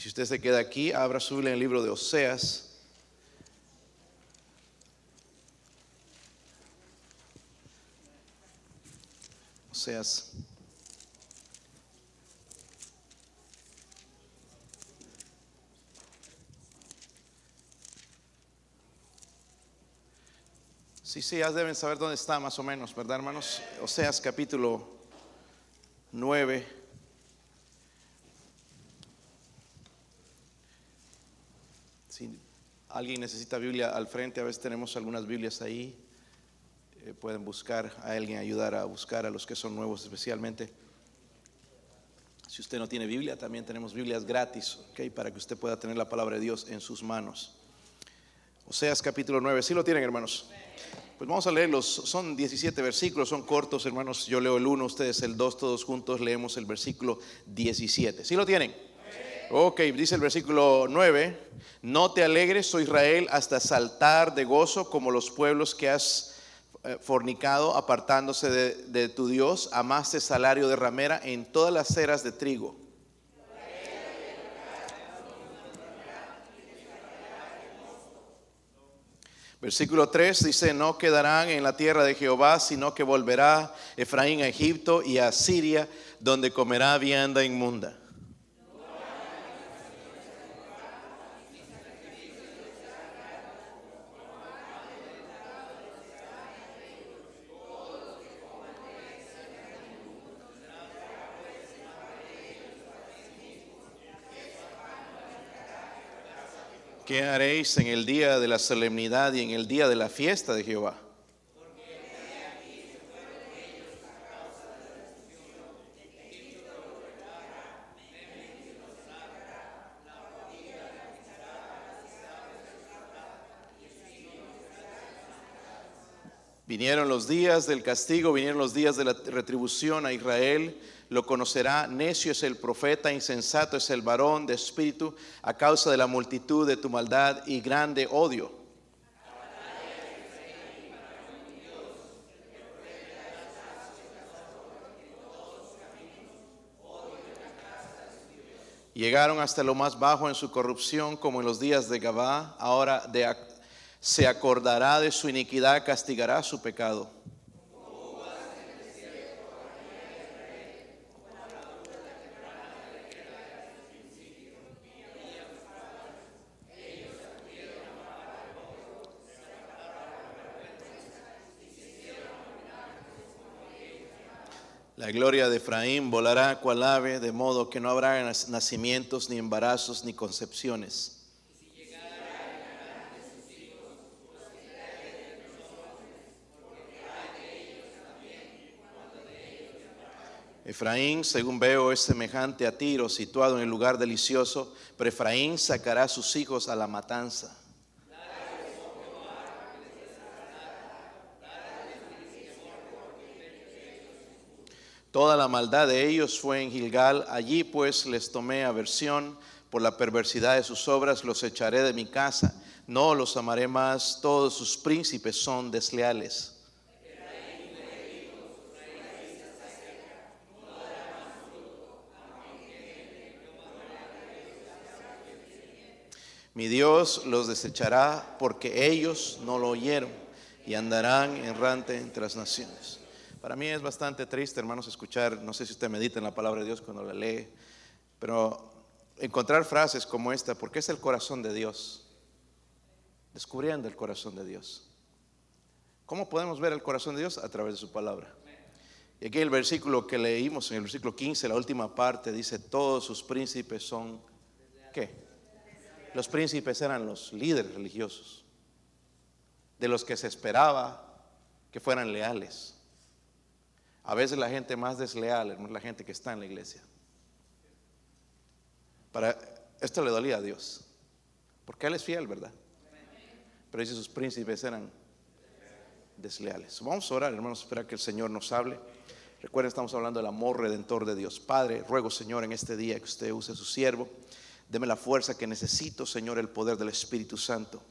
Si usted se queda aquí, abra su el libro de Oseas. Oseas. Sí, sí, ya deben saber dónde está más o menos, ¿verdad, hermanos? Oseas capítulo 9. Si alguien necesita Biblia al frente, a veces tenemos algunas Biblias ahí. Eh, pueden buscar a alguien, ayudar a buscar a los que son nuevos especialmente. Si usted no tiene Biblia, también tenemos Biblias gratis, ¿ok? Para que usted pueda tener la palabra de Dios en sus manos. Oseas capítulo 9, ¿sí lo tienen, hermanos? Pues vamos a leerlos, son 17 versículos, son cortos, hermanos. Yo leo el 1, ustedes el 2, todos juntos leemos el versículo 17. ¿Sí lo tienen? Ok, dice el versículo 9, no te alegres, oh Israel, hasta saltar de gozo como los pueblos que has eh, fornicado, apartándose de, tu Dios, amaste salario de ramera en todas las ceras de trigo. Versículo 3 dice, no quedarán en la tierra de Jehová, sino que volverá Efraín a Egipto y a Siria, donde comerá vianda inmunda. ¿Qué haréis en el día de la solemnidad y en el día de la fiesta de Jehová? Vinieron los días del castigo, vinieron los días de la retribución a Israel lo conocerá, necio es el profeta, insensato es el varón de espíritu, a causa de la multitud de tu maldad y grande odio. Llegaron hasta lo más bajo en su corrupción, como en los días de Gabá. Ahora de, se acordará de su iniquidad, castigará su pecado. La gloria de Efraín volará cual ave, de modo que no habrá nacimientos, ni embarazos, ni concepciones. Efraín, según veo, es semejante a Tiro, situado en el lugar delicioso, pero Efraín sacará a sus hijos a la matanza. Toda la maldad de ellos fue en Gilgal, allí pues les tomé aversión por la perversidad de sus obras, los echaré de mi casa, no los amaré más, todos sus príncipes son desleales. Mi Dios los desechará porque ellos no lo oyeron y andarán errante entre las naciones. Para mí es bastante triste, hermanos, escuchar, no sé si usted medita en la palabra de Dios cuando la lee, pero encontrar frases como esta, porque es el corazón de Dios, descubriendo el corazón de Dios. ¿Cómo podemos ver el corazón de Dios? A través de su palabra. Y aquí el versículo que leímos, en el versículo 15, la última parte, dice, todos sus príncipes son, ¿qué? Los príncipes eran los líderes religiosos, de los que se esperaba que fueran leales. A veces la gente más desleal es la gente que está en la iglesia. Para esto le dolía a Dios, porque Él es fiel, ¿verdad? Pero dice sus príncipes eran desleales. Vamos a orar, hermanos, esperar que el Señor nos hable. Recuerden, estamos hablando del amor redentor de Dios. Padre, ruego, Señor, en este día que usted use su siervo. Deme la fuerza que necesito, Señor, el poder del Espíritu Santo.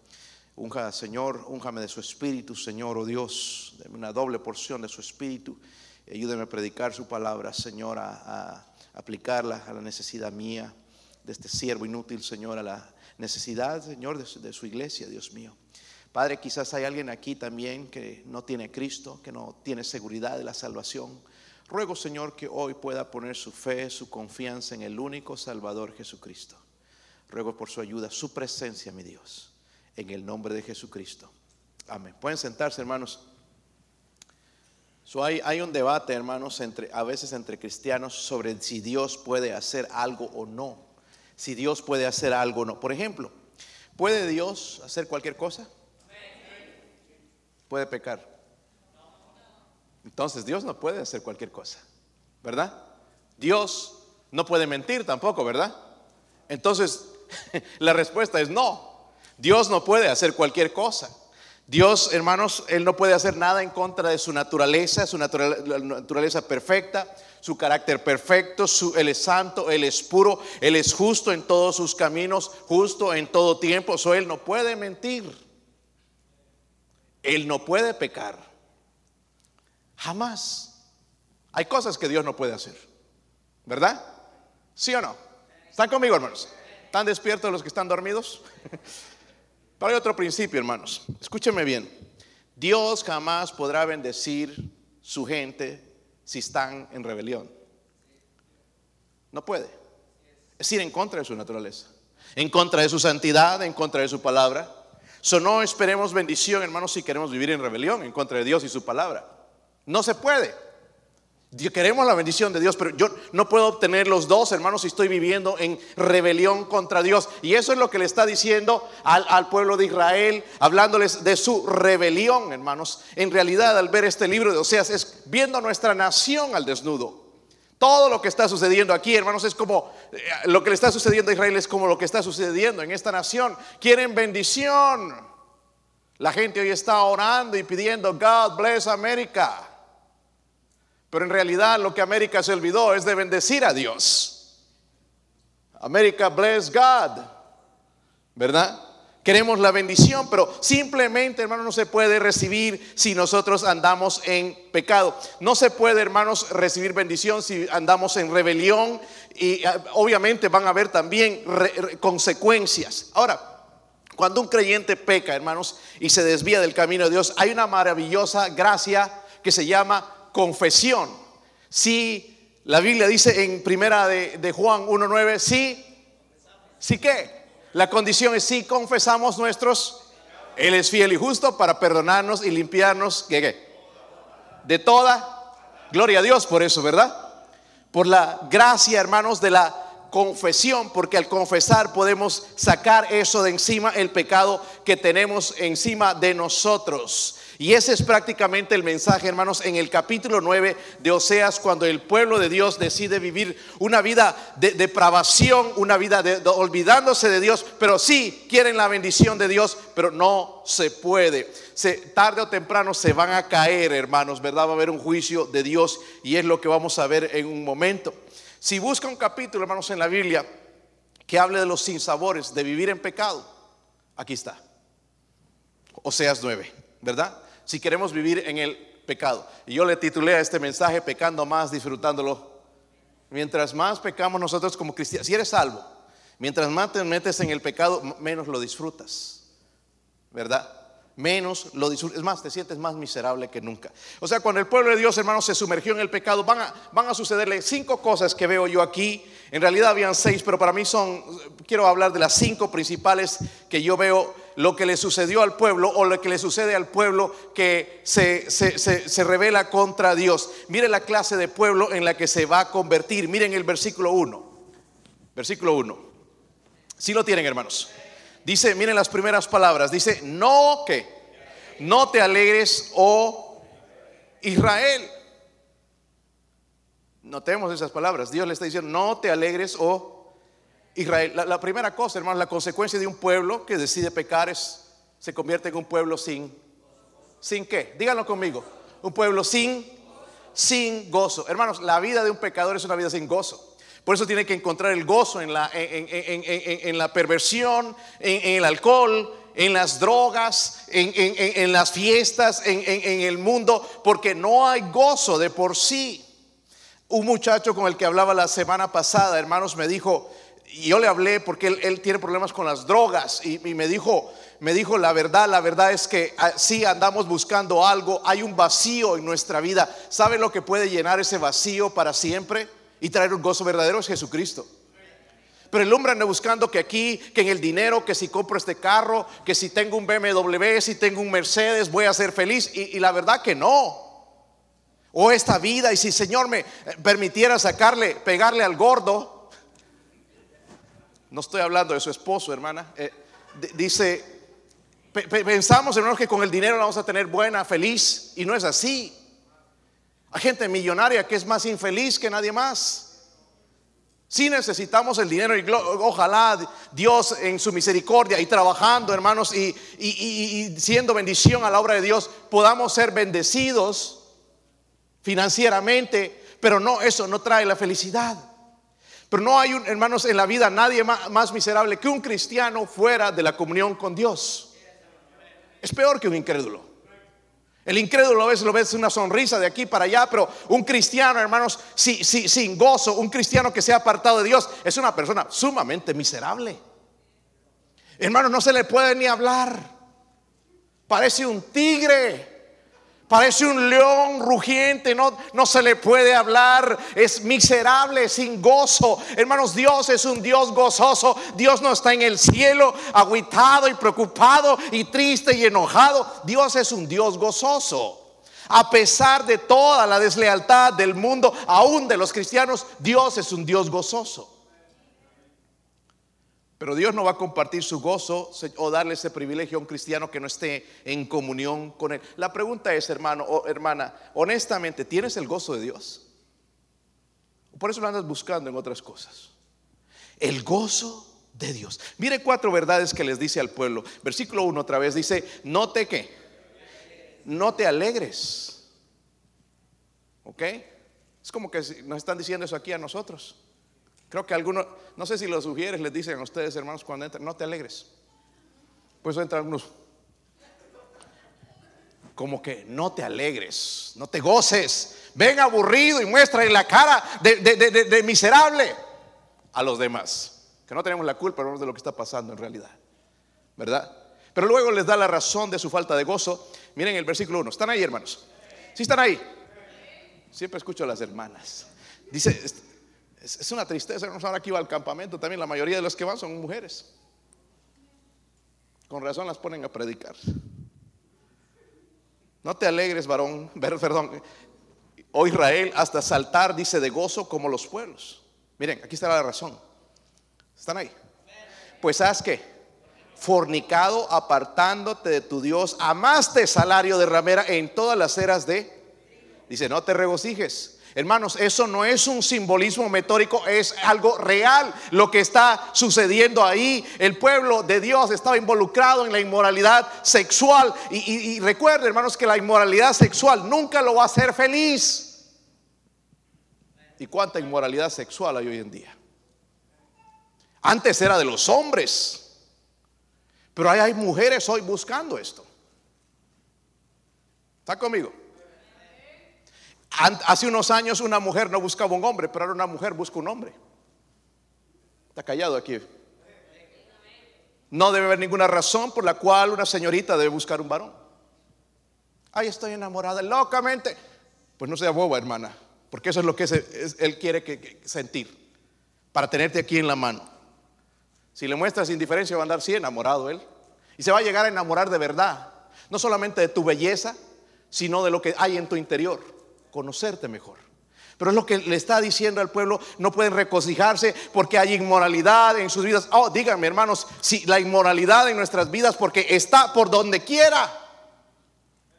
Unja, Señor, únjame de su Espíritu, Señor, oh Dios. Deme una doble porción de su Espíritu Ayúdeme a predicar su palabra, Señor, a, aplicarla a la necesidad mía de este siervo inútil, Señor, a la necesidad, Señor, de su, de su iglesia, Dios mío. Padre, quizás hay alguien aquí también que no tiene Cristo, que no tiene seguridad de la salvación. Ruego, Señor, que hoy pueda poner su fe, su confianza en el único Salvador Jesucristo. Ruego por su ayuda, su presencia, mi Dios, en el nombre de Jesucristo. Amén. Pueden sentarse, hermanos. Hay, hay un debate, hermanos, entre, a veces entre cristianos sobre si Dios puede hacer algo o no. Si Dios puede hacer algo o no. Por ejemplo, ¿puede Dios hacer cualquier cosa? ¿Puede pecar? Entonces Dios no puede hacer cualquier cosa, ¿verdad? Dios no puede mentir tampoco, ¿verdad? Entonces la respuesta es no. Dios no puede hacer cualquier cosa. Dios, hermanos, Él no puede hacer nada en contra de su naturaleza, su naturaleza perfecta, su carácter perfecto, su, Él es santo, Él es puro, Él es justo en todos sus caminos, justo en todo tiempo. So, Él no puede mentir. Él no puede pecar. Jamás. Hay cosas que Dios no puede hacer. ¿Verdad? ¿Sí o no? ¿Están conmigo, hermanos? ¿Están despiertos los que están dormidos? Pero hay otro principio, hermanos. Escúchenme bien. Dios jamás podrá bendecir su gente si están en rebelión. No puede. Es ir en contra de su naturaleza, en contra de su santidad, en contra de su palabra. So no esperemos bendición, hermanos, si queremos vivir en rebelión en contra de Dios y su palabra. No se puede. Queremos la bendición de Dios, pero yo no puedo obtener los dos, hermanos, si estoy viviendo en rebelión contra Dios. Y eso es lo que le está diciendo al, pueblo de Israel, hablándoles de su rebelión, hermanos. En realidad, al ver este libro de Oseas, es viendo nuestra nación al desnudo. Todo lo que está sucediendo aquí, hermanos, es como eh, lo que le está sucediendo a Israel es como lo que está sucediendo en esta nación. Quieren bendición. La gente hoy está orando y pidiendo, God bless América. Pero en realidad lo que América se olvidó es de bendecir a Dios. América bless God. ¿Verdad? Queremos la bendición, pero simplemente, hermanos, no se puede recibir si nosotros andamos en pecado. No se puede, hermanos, recibir bendición si andamos en rebelión y ah, obviamente van a haber también consecuencias. Ahora, cuando un creyente peca, hermanos, y se desvía del camino de Dios, hay una maravillosa gracia que se llama confesión. Si la Biblia dice en primera de, de Juan 1.9, sí, sí que la condición es si confesamos nuestros, Él es fiel y justo para perdonarnos y limpiarnos de toda. Gloria a Dios por eso, ¿verdad? Por la gracia, hermanos, de la confesión, porque al confesar podemos sacar eso de encima, el pecado que tenemos encima de nosotros. Y ese es prácticamente el mensaje, hermanos, en el capítulo 9 de Oseas, cuando el pueblo de Dios decide vivir una vida de depravación, una vida de, olvidándose de Dios, pero sí quieren la bendición de Dios, pero no se puede. Tarde o temprano se van a caer, hermanos, ¿verdad? Va a haber un juicio de Dios y es lo que vamos a ver en un momento. Si busca un capítulo, hermanos, en la Biblia que hable de los sinsabores de vivir en pecado, aquí está. Oseas 9, ¿verdad? Si queremos vivir en el pecado. Y yo le titulé a este mensaje Pecando más, disfrutándolo. Mientras más pecamos nosotros como cristianos, si eres salvo, mientras más te metes en el pecado, menos lo disfrutas. ¿Verdad? Menos lo disfrutas. Es más, te sientes más miserable que nunca. O sea, cuando el pueblo de Dios, hermanos, se sumergió en el pecado, van a, van a sucederle cinco cosas que veo yo aquí. En realidad habían seis, pero para mí son, quiero hablar de las cinco principales que yo veo lo que le sucedió al pueblo o lo que le sucede al pueblo que se, se, revela contra Dios. Mire la clase de pueblo en la que se va a convertir. Miren el versículo 1. Versículo 1. Si lo tienen, hermanos. Dice, miren las primeras palabras. Dice, no que, no te alegres, oh Israel. Notemos esas palabras. Dios le está diciendo, no te alegres, oh Israel, la, primera cosa, hermanos, la consecuencia de un pueblo que decide pecar es, se convierte en un pueblo sin, ¿sin qué? Díganlo conmigo, un pueblo sin, sin gozo. Hermanos, la vida de un pecador es una vida sin gozo. Por eso tiene que encontrar el gozo en la, en, la perversión, en, el alcohol, en las drogas, en, las fiestas, en el mundo, porque no hay gozo de por sí. Un muchacho con el que hablaba la semana pasada, hermanos, me dijo, y yo le hablé porque él, tiene problemas con las drogas y, me dijo, me dijo la verdad, la verdad es que ah, si andamos buscando algo, hay un vacío en nuestra vida. ¿Sabe lo que puede llenar ese vacío para siempre y traer un gozo verdadero? Es Jesucristo. Pero el hombre anda buscando que aquí, que en el dinero, que si compro este carro, que si tengo un BMW, si tengo un Mercedes, voy a ser feliz. Y, y la verdad que no. O esta vida, y si Señor me permitiera sacarle, pegarle al gordo, no estoy hablando de su esposo, hermana. Eh, dice, pensamos, hermanos, que con el dinero vamos a tener buena, feliz, y no es así. Hay gente millonaria que es más infeliz que nadie más. Si necesitamos el dinero y ojalá Dios en su misericordia y trabajando, hermanos, y, y, siendo bendición a la obra de Dios, podamos ser bendecidos financieramente, pero no, eso no trae la felicidad. Pero no hay, hermanos, en la vida nadie más, miserable que un cristiano fuera de la comunión con Dios. Es peor que un incrédulo. El incrédulo a veces lo ves una sonrisa de aquí para allá, pero un cristiano, hermanos, sin gozo, un cristiano que se ha apartado de Dios, es una persona sumamente miserable. Hermanos, no se le puede ni hablar. Parece un tigre. Parece un león rugiente, no, no se le puede hablar, es miserable, sin gozo. Hermanos, Dios es un Dios gozoso. Dios no está en el cielo aguitado y preocupado y triste y enojado. Dios es un Dios gozoso. A pesar de toda la deslealtad del mundo, aún de los cristianos, Dios es un Dios gozoso. Pero Dios no va a compartir su gozo o darle ese privilegio a un cristiano que no esté en comunión con Él. La pregunta es, hermano o hermana, honestamente, ¿tienes el gozo de Dios? Por eso lo andas buscando en otras cosas. El gozo de Dios. Mire cuatro verdades que les dice al pueblo. Versículo 1 otra vez dice, no te qué, no te alegres. ¿Ok? Es como que nos están diciendo eso aquí a nosotros. Creo que algunos, no sé si los sugieres les dicen a ustedes, hermanos, cuando entran, no te alegres. Pues entran unos, como que no te alegres, no te goces. Ven aburrido y muestra en la cara de, miserable a los demás. Que no tenemos la culpa de lo que está pasando en realidad. ¿Verdad? Pero luego les da la razón de su falta de gozo. Miren el versículo 1. ¿Están ahí, hermanos? ¿Sí están ahí? Siempre escucho a las hermanas. Dice, es, una tristeza. Ahora aquí va al campamento también. La mayoría de los que van son mujeres. Con razón las ponen a predicar. No te alegres, varón, perdón, o Israel, hasta saltar, dice, de gozo como los pueblos. Miren, aquí está la razón. ¿Están ahí? Pues haz que, fornicado, apartándote de tu Dios, amaste salario de ramera en todas las eras de... Dice, no te regocijes Hermanos, eso no es un simbolismo metórico, es algo real lo que está sucediendo ahí. El pueblo de Dios estaba involucrado en la inmoralidad sexual. Y, recuerden, hermanos, que la inmoralidad sexual nunca lo va a hacer feliz. ¿Y cuánta inmoralidad sexual hay hoy en día? Antes era de los hombres, pero hay mujeres hoy buscando esto. ¿Está conmigo? Hace unos años una mujer no buscaba un hombre, pero ahora una mujer busca un hombre. Está callado aquí. No debe haber ninguna razón por la cual una señorita debe buscar un varón. Ay, estoy enamorada locamente. Pues no sea boba, hermana, porque eso es lo que él quiere que, sentir, para tenerte aquí en la mano. Si le muestras indiferencia, va a andar sí enamorado él. Y se va a llegar a enamorar de verdad, no solamente de tu belleza, sino de lo que hay en tu interior conocerte mejor. Pero es lo que le está diciendo al pueblo, no pueden regocijarse porque hay inmoralidad en sus vidas. Oh, díganme hermanos, si la inmoralidad en nuestras vidas porque está por donde quiera.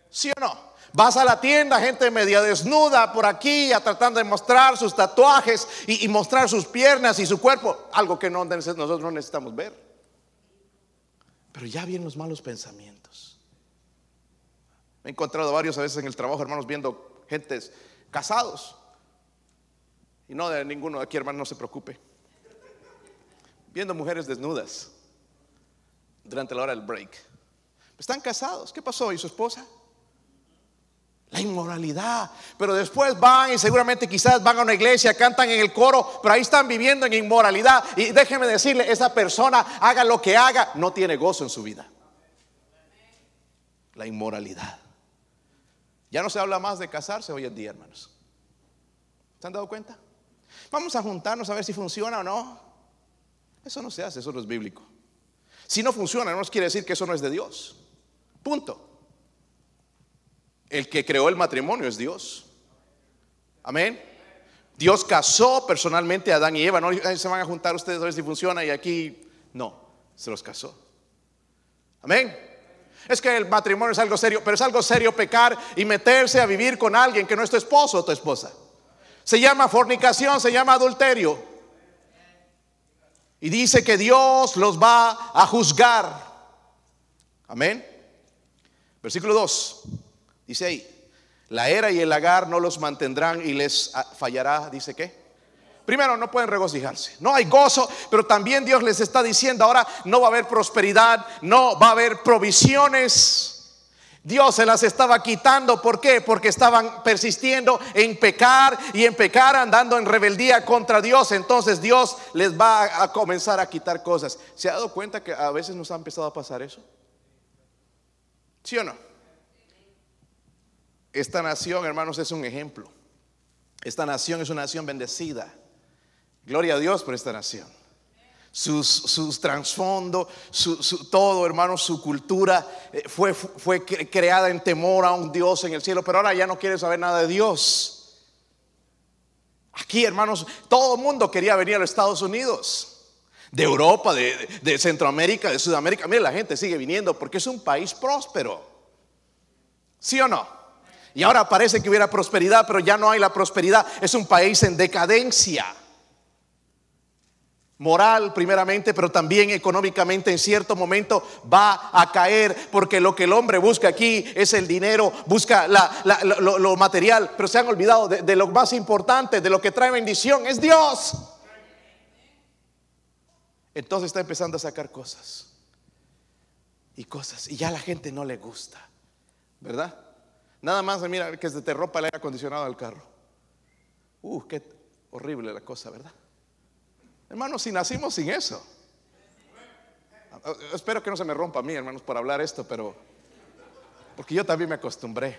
¿Sí o no? Vas a la tienda, gente media desnuda por aquí, a tratando de mostrar sus tatuajes y, mostrar sus piernas y su cuerpo, algo que no, nosotros no necesitamos ver. Pero ya vienen los malos pensamientos. He encontrado varios a veces en el trabajo, hermanos, viendo gentes casados. Y no de ninguno de aquí, hermano, no se preocupe. Viendo mujeres desnudas durante la hora del break. Están casados. ¿Qué pasó? ¿Y su esposa? La inmoralidad. Pero después van y seguramente quizás van a una iglesia, cantan en el coro, pero ahí están viviendo en inmoralidad. Y déjeme decirle, esa persona haga lo que haga, no tiene gozo en su vida. La inmoralidad. Ya no se habla más de casarse hoy en día, hermanos. ¿Se han dado cuenta? Vamos a juntarnos a ver si funciona o no. Eso no se hace, eso no es bíblico. Si no funciona, no nos quiere decir que eso no es de Dios. Punto. El que creó el matrimonio es Dios. Amén. Dios casó personalmente a Adán y Eva. No se van a juntar ustedes a ver si funciona y aquí no, se los casó. Amén. Es que el matrimonio es algo serio, pero es algo serio pecar y meterse a vivir con alguien que no es tu esposo o tu esposa. Se llama fornicación, se llama adulterio. Y dice que Dios los va a juzgar. Amén. Versículo 2. Dice ahí, la era y el lagar no los mantendrán y les fallará, dice qué. Primero, no pueden regocijarse. No hay gozo, pero también Dios les está diciendo ahora no va a haber prosperidad, no va a haber provisiones. Dios se las estaba quitando. ¿Por qué? Porque estaban persistiendo en pecar y en pecar andando en rebeldía contra Dios. Entonces Dios les va a comenzar a quitar cosas. ¿Se ha dado cuenta que a veces nos ha empezado a pasar eso? ¿Sí o no? Esta nación, hermanos, es un ejemplo. Esta nación es una nación bendecida. Gloria a Dios por esta nación. Sus, sus trasfondo, su, todo, hermanos, su cultura eh, fue, fue creada en temor a un Dios en el cielo, pero ahora ya no quiere saber nada de Dios. Aquí, hermanos, todo el mundo quería venir a los Estados Unidos, de Europa, de, de Centroamérica, de Sudamérica. Mire, la gente sigue viniendo porque es un país próspero. ¿Sí o no? Y ahora parece que hubiera prosperidad, pero ya no hay la prosperidad. Es un país en decadencia. Moral primeramente, pero también económicamente en cierto momento va a caer porque lo que el hombre busca aquí es el dinero, busca lo, material, pero se han olvidado de, lo más importante, de lo que trae bendición, es Dios. Entonces está empezando a sacar cosas y cosas y ya la gente no le gusta, ¿verdad? Nada más mira que se te rompa el aire acondicionado del carro. Uh, qué horrible la cosa, ¿verdad? Hermanos, si nacimos sin eso. Espero que no se me rompa a mí, hermanos, por hablar esto, pero porque yo también me acostumbré.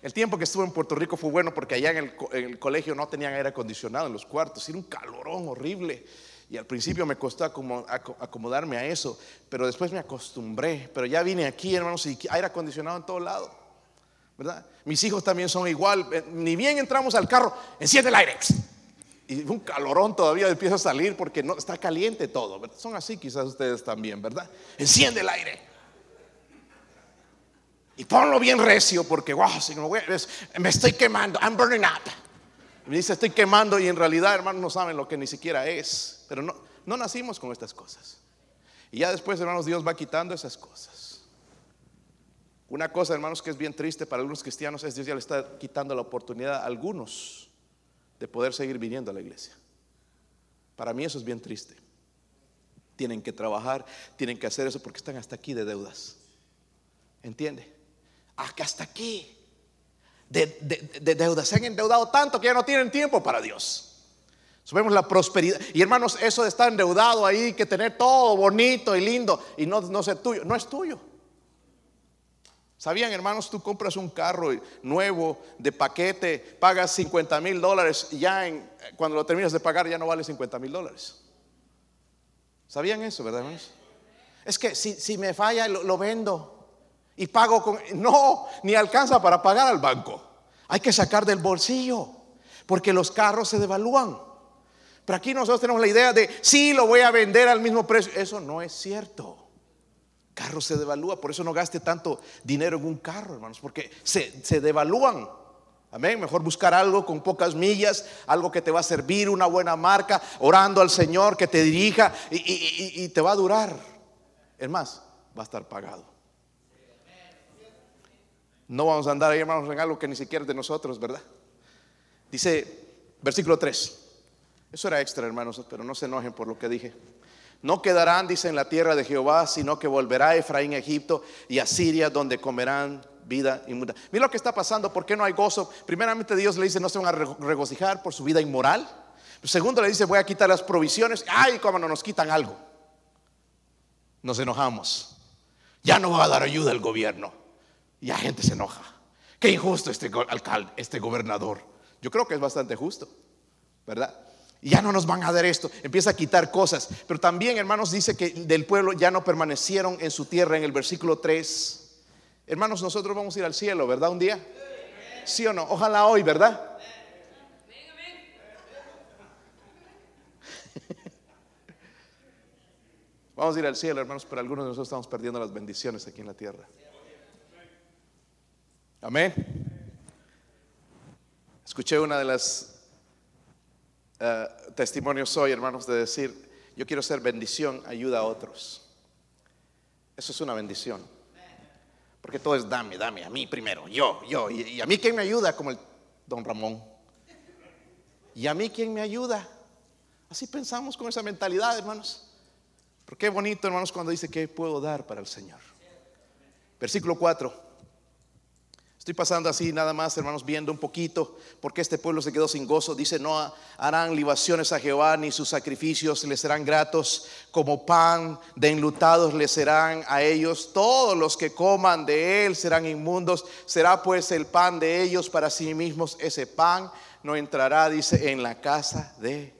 El tiempo que estuve en Puerto Rico fue bueno porque allá en el, colegio no tenían aire acondicionado en los cuartos, era un calorón horrible. Y al principio me costó acomodarme a eso, pero después me acostumbré. Pero ya vine aquí, hermanos, y aire acondicionado en todo lado. ¿verdad? Mis hijos también son igual. Eh, ni bien entramos al carro, enciende el aire. Y un calorón todavía empieza a salir porque no está caliente todo. Son así quizás ustedes también, ¿verdad? Enciende el aire. Y ponlo bien recio porque, wow, me, estoy quemando. I'm burning up. Me dice, estoy quemando y en realidad, hermanos, no saben lo que ni siquiera es. Pero no, no nacimos con estas cosas. Y ya después, hermanos, Dios va quitando esas cosas. Una cosa, hermanos, que es bien triste para algunos cristianos es Dios ya le está quitando la oportunidad a algunos de poder seguir viniendo a la iglesia. Para mí eso es bien triste. Tienen que trabajar, tienen que hacer eso porque están hasta aquí de deudas. ¿Entiende? Hasta aquí de, de, deudas. Se han endeudado tanto que ya no tienen tiempo para Dios. Subimos la prosperidad. Y hermanos, eso de estar endeudado ahí, que tener todo bonito y lindo y no, no ser tuyo, no es tuyo. ¿Sabían, hermanos? Tú compras un carro nuevo de paquete, pagas 50 mil dólares y ya cuando lo terminas de pagar ya no vale 50 mil dólares. ¿Sabían eso, verdad, hermanos? Es que si, si me falla lo, vendo y pago con... No, ni alcanza para pagar al banco. Hay que sacar del bolsillo porque los carros se devalúan. Pero aquí nosotros tenemos la idea de, sí, lo voy a vender al mismo precio. Eso no es cierto carro se devalúa. Por eso no gaste tanto dinero en un carro, hermanos, porque se, se devalúan. Amén. Mejor buscar algo con pocas millas, algo que te va a servir, una buena marca, orando al Señor que te dirija y, te va a durar. Es más, va a estar pagado. No vamos a andar ahí, hermanos, en algo que ni siquiera es de nosotros, ¿verdad? Dice, versículo 3. Eso era extra, hermanos, pero no se enojen por lo que dije. No quedarán, dice, en la tierra de Jehová, sino que volverá Efraín a Egipto y a Siria, donde comerán vida inmunda. Mira lo que está pasando, ¿por qué no hay gozo? Primeramente Dios le dice, no se van a regocijar por su vida inmoral. Segundo le dice, voy a quitar las provisiones. Ay, cómo no nos quitan algo. Nos enojamos. Ya no va a dar ayuda el gobierno. Y la gente se enoja. Qué injusto este alcalde, este gobernador. Yo creo que es bastante justo, ¿verdad? Ya no nos van a dar esto. Empieza a quitar cosas. Pero también, hermanos, dice que del pueblo ya no permanecieron en su tierra en el versículo 3. Hermanos, nosotros vamos a ir al cielo, ¿verdad? Un día. ¿Sí o no? Ojalá hoy, ¿verdad? Vamos a ir al cielo, hermanos, pero algunos de nosotros estamos perdiendo las bendiciones aquí en la tierra. Amén. Escuché una de las eh, testimonios hoy, hermanos, de decir, yo quiero ser bendición, ayuda a otros. Eso es una bendición. Porque todo es dame, dame, a mí primero, yo, yo. Y, y a mí quién me ayuda, como el don Ramón. Y a mí quién me ayuda. Así pensamos con esa mentalidad, hermanos. Pero qué bonito, hermanos, cuando dice que puedo dar para el Señor. Versículo 4. Estoy pasando así nada más, hermanos, viendo un poquito, porque este pueblo se quedó sin gozo. Dice, no harán libaciones a Jehová, ni sus sacrificios les serán gratos, como pan de enlutados les serán a ellos. Todos los que coman de él serán inmundos. Será pues el pan de ellos para sí mismos. Ese pan no entrará, dice, en la casa de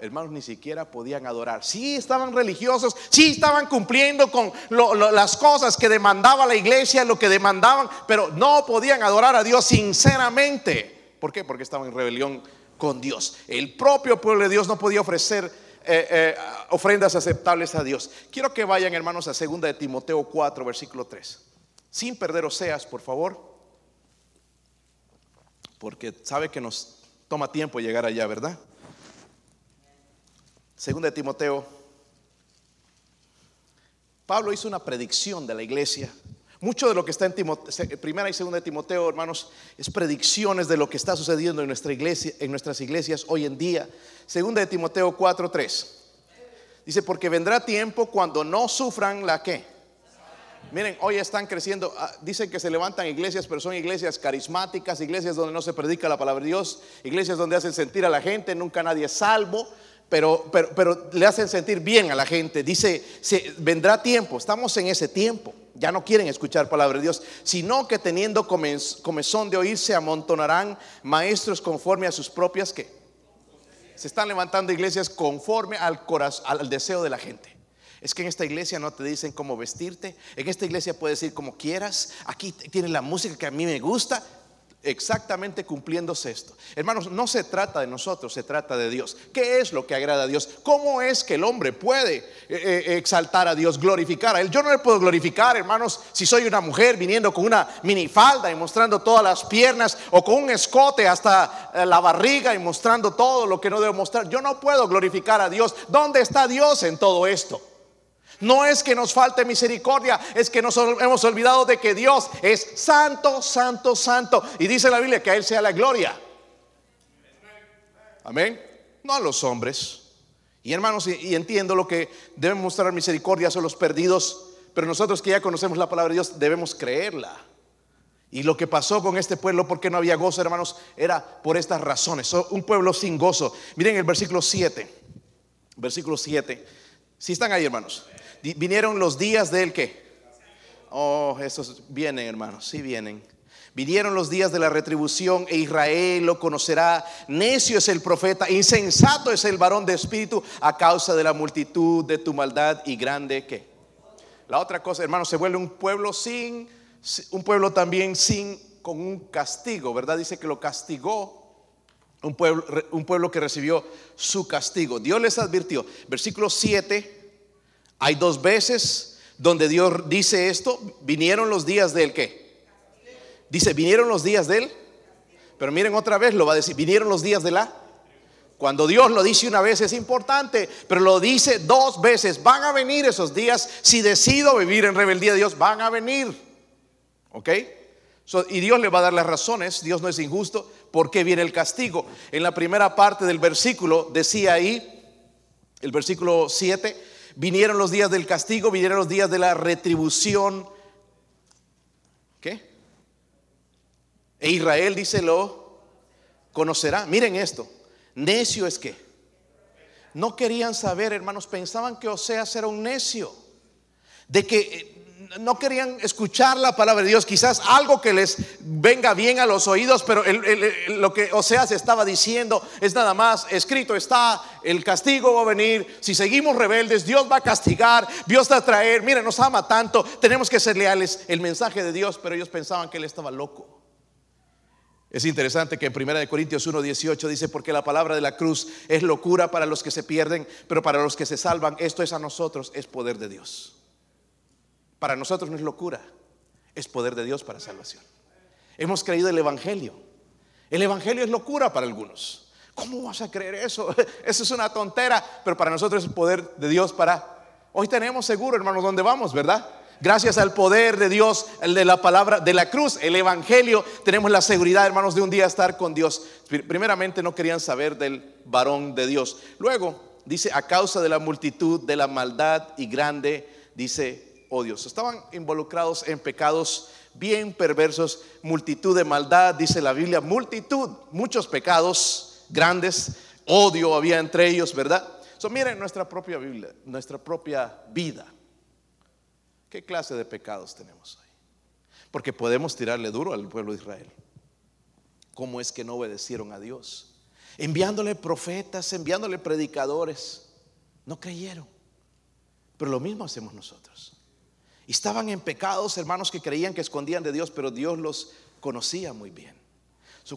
hermanos, ni siquiera podían adorar. Sí, estaban religiosos, sí estaban cumpliendo con las cosas que demandaba la iglesia, lo que demandaban, pero no podían adorar a Dios sinceramente. ¿Por qué? Porque estaban en rebelión con Dios. El propio pueblo de Dios no podía ofrecer eh, eh, ofrendas aceptables a Dios. Quiero que vayan, hermanos, a 2 de Timoteo 4, versículo 3. Sin perder seas por favor. Porque sabe que nos toma tiempo llegar allá, ¿verdad? Segunda de Timoteo. Pablo hizo una predicción de la iglesia. Mucho de lo que está en primera y segunda de Timoteo, hermanos, es predicciones de lo que está sucediendo en nuestra iglesia, en nuestras iglesias hoy en día. Segunda de Timoteo 4:3. Dice, porque vendrá tiempo cuando no sufran la que. Miren, hoy están creciendo, ah, dicen que se levantan iglesias, pero son iglesias carismáticas, iglesias donde no se predica la palabra de Dios, iglesias donde hacen sentir a la gente, nunca nadie es salvo, pero, pero, le hacen sentir bien a la gente. Dice, se, vendrá tiempo, estamos en ese tiempo. Ya no quieren escuchar palabra de Dios, sino que teniendo comezón de oír se amontonarán maestros conforme a sus propias que se están levantando iglesias conforme al, al deseo de la gente. Es que en esta iglesia no te dicen cómo vestirte, en esta iglesia puedes ir como quieras, aquí tienes la música que a mí me gusta, exactamente cumpliéndose esto. Hermanos, no se trata de nosotros, se trata de Dios. ¿Qué es lo que agrada a Dios? ¿Cómo es que el hombre puede eh, eh, exaltar a Dios, glorificar a Él? Yo no le puedo glorificar, hermanos, si soy una mujer viniendo con una minifalda y mostrando todas las piernas o con un escote hasta eh, la barriga y mostrando todo lo que no debo mostrar. Yo no puedo glorificar a Dios. ¿Dónde está Dios en todo esto? No es que nos falte misericordia, es que nos hemos olvidado de que Dios es santo, santo, santo. Y dice la Biblia que a Él sea la gloria. Amén. No a los hombres. Y hermanos, y, entiendo lo que deben mostrar misericordia son los perdidos, pero nosotros que ya conocemos la palabra de Dios debemos creerla. Y lo que pasó con este pueblo, porque no había gozo, hermanos, era por estas razones. Un pueblo sin gozo. Miren el versículo 7. Versículo 7. Si están ahí, hermanos. Vinieron los días del que. Oh, esos vienen, hermanos, sí vienen. Vinieron los días de la retribución e Israel lo conocerá. Necio es el profeta, insensato es el varón de espíritu a causa de la multitud de tu maldad y grande que. La otra cosa, hermanos, se vuelve un pueblo sin, un pueblo también sin, con un castigo, ¿verdad? Dice que lo castigó un pueblo, un pueblo que recibió su castigo. Dios les advirtió, versículo 7 hay dos veces donde Dios dice esto, vinieron los días del qué. Dice, vinieron los días del. Pero miren otra vez, lo va a decir, vinieron los días de la. Cuando Dios lo dice una vez es importante, pero lo dice dos veces. Van a venir esos días. Si decido vivir en rebeldía de Dios, van a venir. ¿Ok? y Dios le va a dar las razones. Dios no es injusto. ¿Por qué viene el castigo? En la primera parte del versículo decía ahí, el versículo 7, Vinieron los días del castigo, vinieron los días de la retribución. ¿Qué? E Israel, dice, lo conocerá. Miren esto. Necio es que. No querían saber, hermanos, pensaban que Oseas era un necio. De que eh, no querían escuchar la palabra de Dios, quizás algo que les venga bien a los oídos, pero lo que Oseas estaba diciendo es nada más, escrito está, el castigo va a venir, si seguimos rebeldes, Dios va a castigar, Dios va a traer, mira, nos ama tanto, tenemos que ser leales, el mensaje de Dios, pero ellos pensaban que él estaba loco. Es interesante que en 1 Corintios 1:18 dice, porque la palabra de la cruz es locura para los que se pierden, pero para los que se salvan, esto es a nosotros, es poder de Dios. Para nosotros no es locura, es poder de Dios para salvación. Hemos creído el Evangelio. El Evangelio es locura para algunos. ¿Cómo vas a creer eso? Eso es una tontera, pero para nosotros es poder de Dios para... Hoy tenemos seguro, hermanos, dónde vamos, ¿verdad? Gracias al poder de Dios, el de la palabra, de la cruz, el Evangelio, tenemos la seguridad, hermanos, de un día estar con Dios. Primeramente no querían saber del varón de Dios. Luego dice, a causa de la multitud, de la maldad y grande, dice, odios. Estaban involucrados en pecados bien perversos, multitud de maldad, dice la Biblia, multitud, muchos pecados grandes, odio había entre ellos, ¿verdad? So, miren nuestra propia Biblia, nuestra propia vida. ¿Qué clase de pecados tenemos ahí? Porque podemos tirarle duro al pueblo de Israel. ¿Cómo es que no obedecieron a Dios? Enviándole profetas, enviándole predicadores. No creyeron. Pero lo mismo hacemos nosotros estaban en pecados, hermanos que creían que escondían de Dios, pero Dios los conocía muy bien.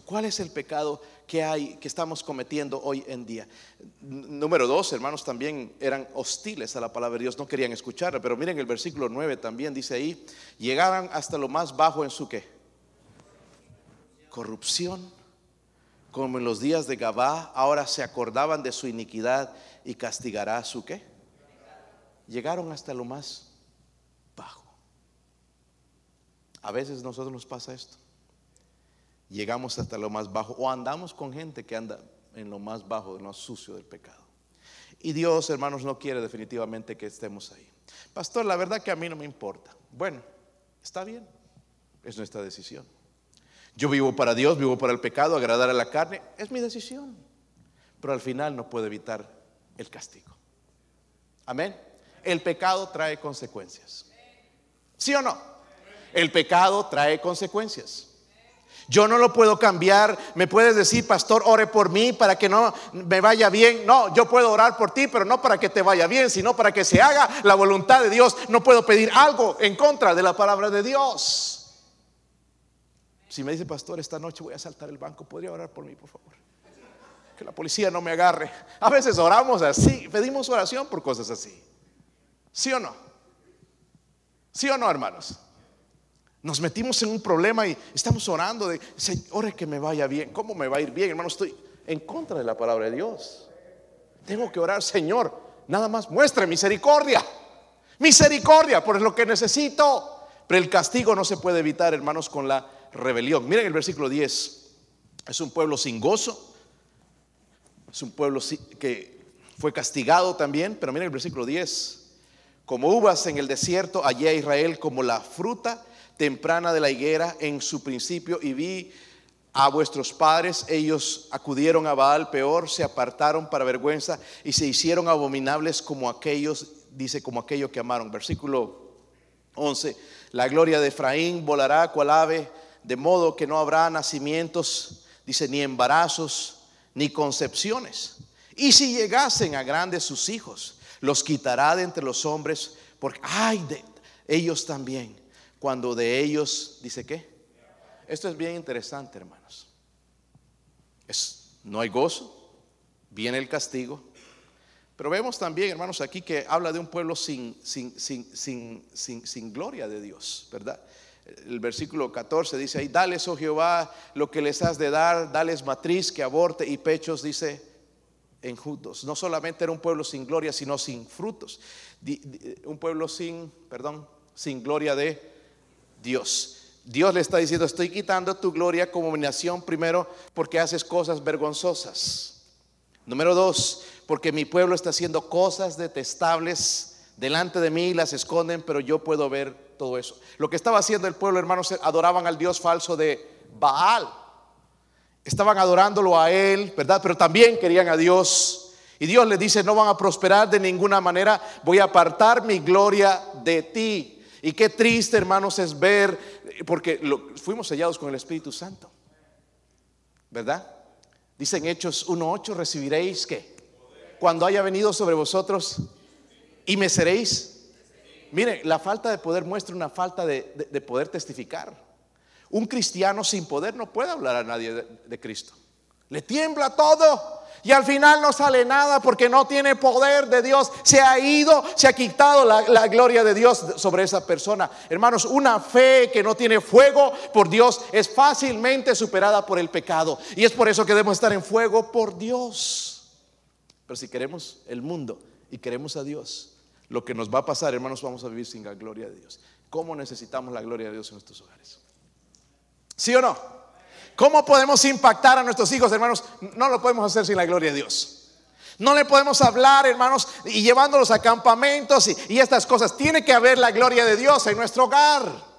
¿Cuál es el pecado que hay, que estamos cometiendo hoy en día? Número dos, hermanos también eran hostiles a la palabra de Dios, no querían escucharla, pero miren el versículo 9 también dice ahí, llegaran hasta lo más bajo en su qué? Corrupción, como en los días de Gabá, ahora se acordaban de su iniquidad y castigará su qué? Llegaron hasta lo más A veces nosotros nos pasa esto. Llegamos hasta lo más bajo o andamos con gente que anda en lo más bajo, en lo sucio del pecado. Y Dios, hermanos, no quiere definitivamente que estemos ahí. Pastor, la verdad que a mí no me importa. Bueno, está bien. Es nuestra decisión. Yo vivo para Dios, vivo para el pecado, agradar a la carne. Es mi decisión. Pero al final no puedo evitar el castigo. Amén. El pecado trae consecuencias. ¿Sí o no? El pecado trae consecuencias. Yo no lo puedo cambiar. Me puedes decir, pastor, ore por mí para que no me vaya bien. No, yo puedo orar por ti, pero no para que te vaya bien, sino para que se haga la voluntad de Dios. No puedo pedir algo en contra de la palabra de Dios. Si me dice, pastor, esta noche voy a saltar el banco, ¿podría orar por mí, por favor? Que la policía no me agarre. A veces oramos así, pedimos oración por cosas así. ¿Sí o no? ¿Sí o no, hermanos? Nos metimos en un problema y estamos orando de, Señor, que me vaya bien. ¿Cómo me va a ir bien, hermano? Estoy en contra de la palabra de Dios. Tengo que orar, Señor, nada más muestre misericordia. Misericordia por lo que necesito. Pero el castigo no se puede evitar, hermanos, con la rebelión. Miren el versículo 10. Es un pueblo sin gozo. Es un pueblo que fue castigado también. Pero miren el versículo 10. Como uvas en el desierto, allí a Israel como la fruta temprana de la higuera en su principio y vi a vuestros padres, ellos acudieron a Baal peor, se apartaron para vergüenza y se hicieron abominables como aquellos, dice, como aquello que amaron. Versículo 11, la gloria de Efraín volará cual ave, de modo que no habrá nacimientos, dice, ni embarazos, ni concepciones. Y si llegasen a grandes sus hijos, los quitará de entre los hombres, porque, ay, de ellos también cuando de ellos, dice qué? Esto es bien interesante, hermanos. Es, no hay gozo, viene el castigo. Pero vemos también, hermanos, aquí que habla de un pueblo sin, sin, sin, sin, gloria de Dios, ¿verdad? El versículo 14 dice ahí, dales, oh Jehová, lo que les has de dar, dales matriz que aborte y pechos, dice, enjutos. No solamente era un pueblo sin gloria, sino sin frutos. Un pueblo sin, perdón, sin gloria de Dios. Dios le está diciendo, estoy quitando tu gloria como nación primero porque haces cosas vergonzosas. Número dos, porque mi pueblo está haciendo cosas detestables delante de mí, las esconden, pero yo puedo ver todo eso. Lo que estaba haciendo el pueblo, hermanos, adoraban al Dios falso de Baal. Estaban adorándolo a él, ¿verdad? Pero también querían a Dios. Y Dios les dice, no van a prosperar de ninguna manera, voy a apartar mi gloria de ti. Y qué triste, hermanos, es ver, porque fuimos sellados con el Espíritu Santo, ¿verdad? Dicen Hechos 1.8, recibiréis que cuando haya venido sobre vosotros y me seréis. Mire, la falta de poder muestra una falta de, poder testificar. Un cristiano sin poder no puede hablar a nadie de Cristo. Le tiembla todo y al final no sale nada porque no tiene poder de Dios. Se ha ido, se ha quitado la, gloria de Dios sobre esa persona. Hermanos, una fe que no tiene fuego por Dios es fácilmente superada por el pecado. Y es por eso que debemos estar en fuego por Dios. Pero si queremos el mundo y queremos a Dios, lo que nos va a pasar, hermanos, vamos a vivir sin la gloria de Dios. ¿Cómo necesitamos la gloria de Dios en nuestros hogares? ¿Sí o no? ¿Cómo podemos impactar a nuestros hijos, hermanos? No lo podemos hacer sin la gloria de Dios. No le podemos hablar, hermanos, y llevándolos a campamentos y, estas cosas. Tiene que haber la gloria de Dios en nuestro hogar.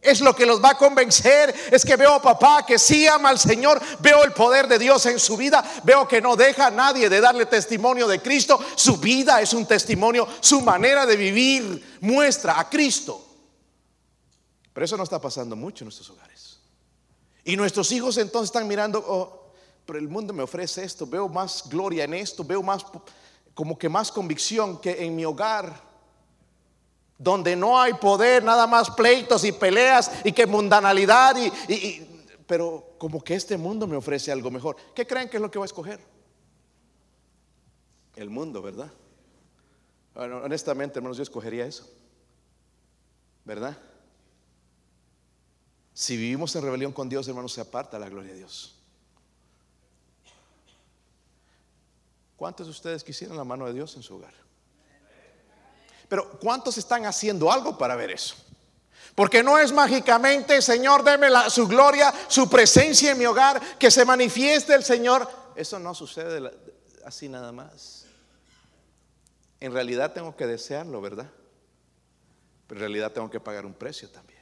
Es lo que los va a convencer. Es que veo a papá que sí ama al Señor. Veo el poder de Dios en su vida. Veo que no deja a nadie de darle testimonio de Cristo. Su vida es un testimonio. Su manera de vivir muestra a Cristo. Pero eso no está pasando mucho en nuestros hogares. Y nuestros hijos entonces están mirando, oh, pero el mundo me ofrece esto, veo más gloria en esto, veo más, como que más convicción que en mi hogar, donde no hay poder, nada más pleitos y peleas y que mundanalidad, y, pero como que este mundo me ofrece algo mejor. ¿Qué creen que es lo que va a escoger? El mundo, ¿verdad? Bueno, honestamente, hermanos, yo escogería eso, ¿verdad? Si vivimos en rebelión con Dios, hermanos, se aparta la gloria de Dios. ¿Cuántos de ustedes quisieran la mano de Dios en su hogar? Pero ¿cuántos están haciendo algo para ver eso? Porque no es mágicamente, Señor, deme su gloria, su presencia en mi hogar, que se manifieste el Señor. Eso no sucede así nada más. En realidad tengo que desearlo, ¿verdad? Pero en realidad tengo que pagar un precio también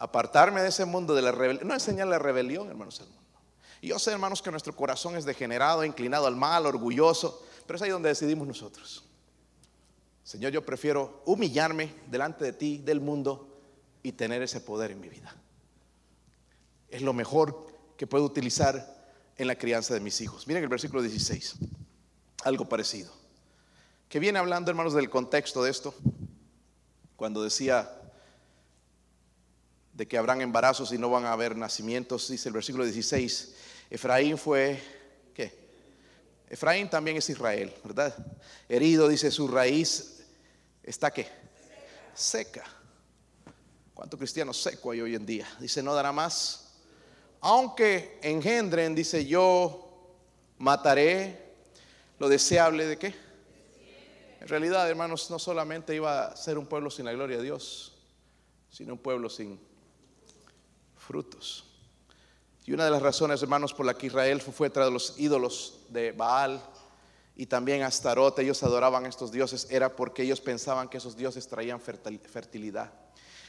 apartarme de ese mundo de la rebelión, no enseñar la rebelión, hermanos, al mundo. Yo sé, hermanos, que nuestro corazón es degenerado, inclinado al mal, orgulloso, pero es ahí donde decidimos nosotros. Señor, yo prefiero humillarme delante de ti, del mundo, y tener ese poder en mi vida. Es lo mejor que puedo utilizar en la crianza de mis hijos. Miren el versículo 16, algo parecido, que viene hablando, hermanos, del contexto de esto, cuando decía de que habrán embarazos y no van a haber nacimientos, dice el versículo 16. Efraín fue, ¿qué? Efraín también es Israel, ¿verdad? Herido, dice, su raíz está qué? Seca. ¿Cuánto cristiano seco hay hoy en día? Dice, no dará más. Aunque engendren, dice, yo mataré lo deseable de qué? En realidad, hermanos, no solamente iba a ser un pueblo sin la gloria de Dios, sino un pueblo sin frutos. Y una de las razones, hermanos, por la que Israel fue tras los ídolos de Baal y también Astarot, ellos adoraban a estos dioses, era porque ellos pensaban que esos dioses traían fertilidad.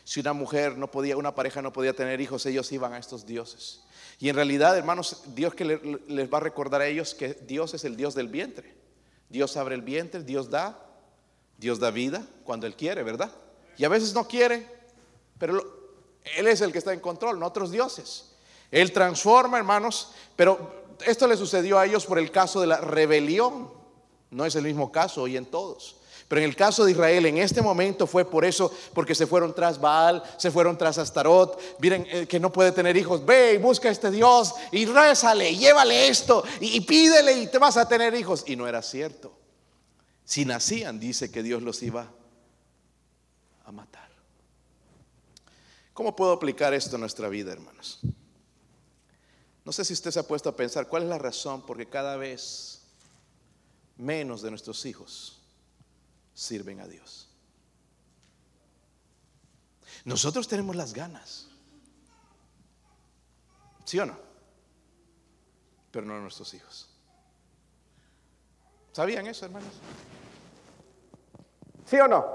Si una mujer no podía, una pareja no podía tener hijos, ellos iban a estos dioses. Y en realidad, hermanos, Dios que les va a recordar a ellos que Dios es el Dios del vientre. Dios abre el vientre, Dios da, Dios da vida cuando Él quiere, ¿verdad? Y a veces no quiere, pero él es el que está en control, no otros dioses. Él transforma, hermanos, pero esto le sucedió a ellos por el caso de la rebelión. No es el mismo caso hoy en todos. Pero en el caso de Israel, en este momento fue por eso, porque se fueron tras Baal, se fueron tras Astarot. Miren eh, que no puede tener hijos. Ve y busca a este Dios y rézale, llévale esto y, y pídele y te vas a tener hijos. Y no era cierto. Si nacían, dice que Dios los iba a matar. ¿Cómo puedo aplicar esto en nuestra vida, hermanos? No sé si usted se ha puesto a pensar cuál es la razón por qué cada vez menos de nuestros hijos sirven a Dios. Nosotros tenemos las ganas. ¿Sí o no? Pero no nuestros hijos. ¿Sabían eso, hermanos? ¿Sí o no?